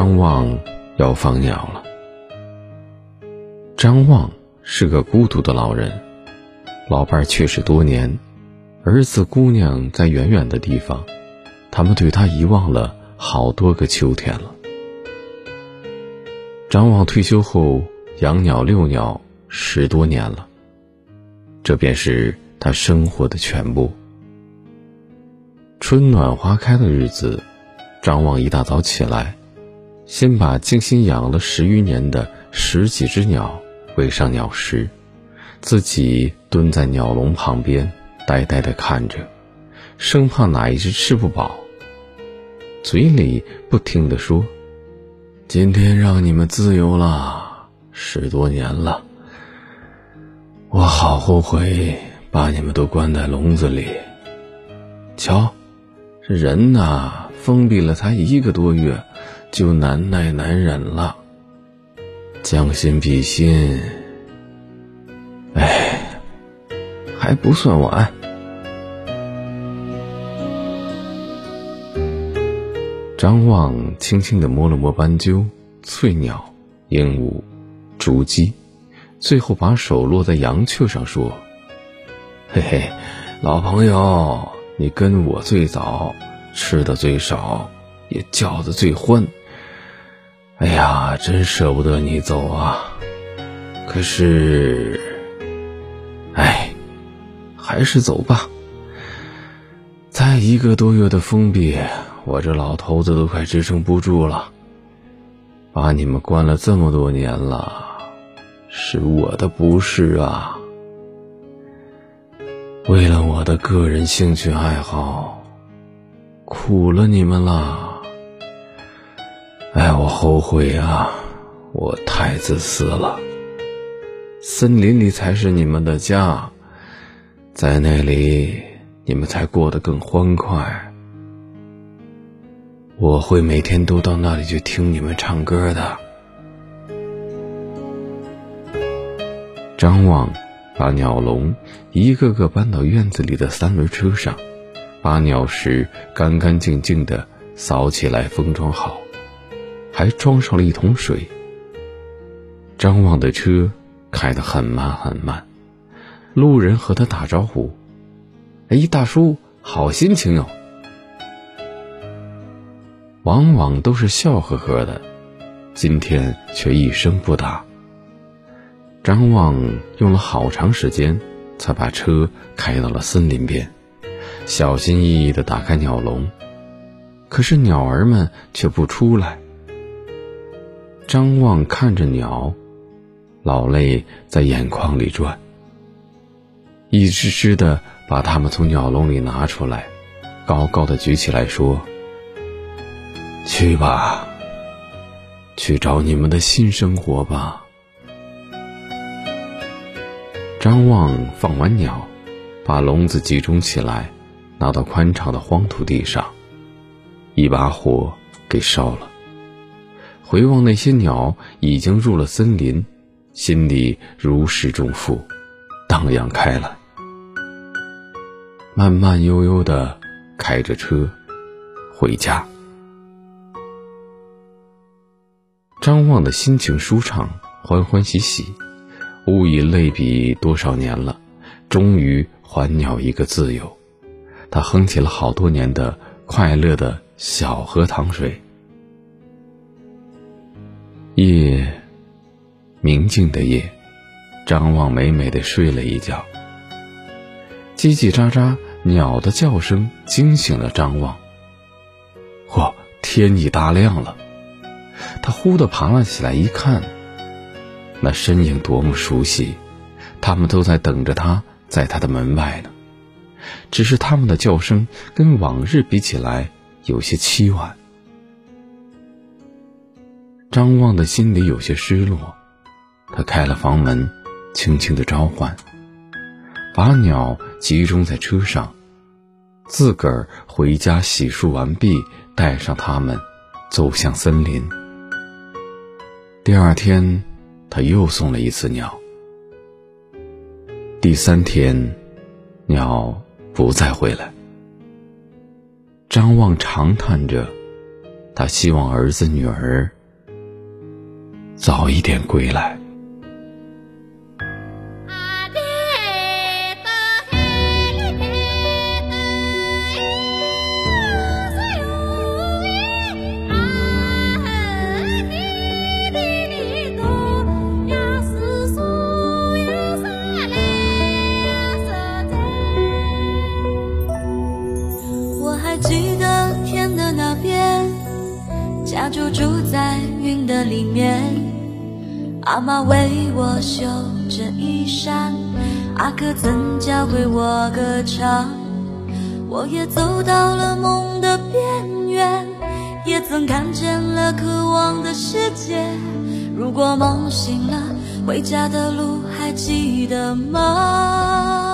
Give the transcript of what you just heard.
张望要放鸟了。张望是个孤独的老人，老伴去世多年，儿子姑娘在远远的地方，他们对他遗忘了好多个秋天了。张望退休后养鸟遛鸟十多年了，这便是他生活的全部。春暖花开的日子，张望一大早起来，先把精心养了十余年的十几只鸟喂上鸟食，自己蹲在鸟笼旁边，呆呆地看着，生怕哪一只吃不饱，嘴里不停地说：“今天让你们自由了，十多年了，我好后悔把你们都关在笼子里。瞧。”这人呐，封闭了才一个多月，就难耐难忍了。将心比心，哎，还不算晚。张望轻轻的摸了摸斑鸠、翠鸟、鹦鹉、竹鸡，最后把手落在羊雀上，说：“嘿嘿，老朋友。”你跟我最早，吃的最少，也叫的最欢。哎呀，真舍不得你走啊！可是，哎，还是走吧。再一个多月的封闭，我这老头子都快支撑不住了。把你们关了这么多年了，是我的不是啊。为了我的个人兴趣爱好，苦了你们了。哎，我后悔啊，我太自私了。森林里才是你们的家，在那里你们才过得更欢快。我会每天都到那里去听你们唱歌的。张望。把鸟笼一个个搬到院子里的三轮车上，把鸟食干干净净的扫起来封装好，还装上了一桶水。张望的车开得很慢很慢，路人和他打招呼：“哎，大叔，好心情哦。”往往都是笑呵呵的，今天却一声不答。张望用了好长时间，才把车开到了森林边，小心翼翼地打开鸟笼，可是鸟儿们却不出来。张望看着鸟，老泪在眼眶里转，一只只的把它们从鸟笼里拿出来，高高的举起来说：“去吧，去找你们的新生活吧。”张望放完鸟，把笼子集中起来，拿到宽敞的荒土地上，一把火给烧了。回望那些鸟已经入了森林，心里如释重负，荡漾开来。慢慢悠悠的开着车回家，张望的心情舒畅，欢欢喜喜。物以类比，多少年了，终于还鸟一个自由。他哼起了好多年的快乐的小河淌水。夜，明静的夜，张望美美的睡了一觉。叽叽喳喳鸟的叫声惊醒了张望。嚯，天已大亮了，他忽地爬了起来，一看。那身影多么熟悉，他们都在等着他，在他的门外呢。只是他们的叫声跟往日比起来有些凄婉。张望的心里有些失落，他开了房门，轻轻的召唤，把鸟集中在车上，自个儿回家洗漱完毕，带上它们，走向森林。第二天。他又送了一次鸟。第三天，鸟不再回来。张望长叹着：“他希望儿子女儿早一点归来。我还记得天的那边家就住在云的里面，阿妈为我绣着衣衫，阿哥曾教会我歌唱，我也走到了梦的边缘，也曾看见了渴望的世界。如果梦醒了，回家的路还记得吗？